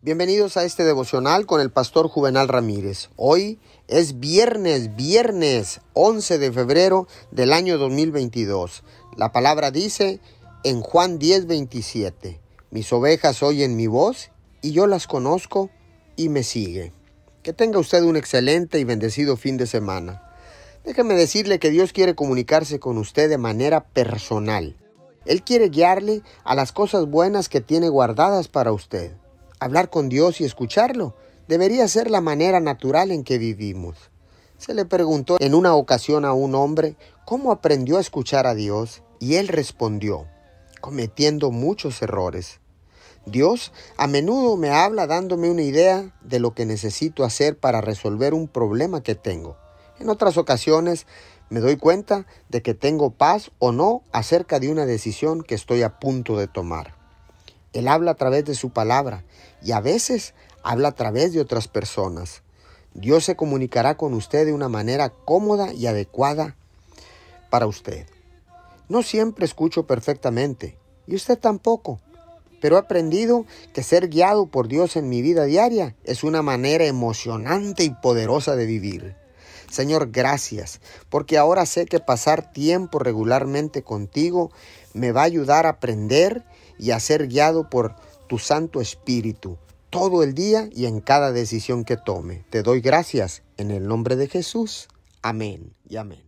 Bienvenidos a este devocional con el pastor Juvenal Ramírez. Hoy es viernes, viernes 11 de febrero del año 2022. La palabra dice en Juan 10, 27, mis ovejas oyen mi voz y yo las conozco y me sigue. Que tenga usted un excelente y bendecido fin de semana. Déjeme decirle que Dios quiere comunicarse con usted de manera personal. Él quiere guiarle a las cosas buenas que tiene guardadas para usted. Hablar con Dios y escucharlo debería ser la manera natural en que vivimos. Se le preguntó en una ocasión a un hombre cómo aprendió a escuchar a Dios y él respondió, cometiendo muchos errores. Dios a menudo me habla dándome una idea de lo que necesito hacer para resolver un problema que tengo. En otras ocasiones me doy cuenta de que tengo paz o no acerca de una decisión que estoy a punto de tomar. Él habla a través de su palabra y a veces habla a través de otras personas. Dios se comunicará con usted de una manera cómoda y adecuada para usted. No siempre escucho perfectamente y usted tampoco, pero he aprendido que ser guiado por Dios en mi vida diaria es una manera emocionante y poderosa de vivir. Señor, gracias, porque ahora sé que pasar tiempo regularmente contigo me va a ayudar a aprender y a ser guiado por tu Santo Espíritu todo el día y en cada decisión que tome. Te doy gracias en el nombre de Jesús. Amén y amén.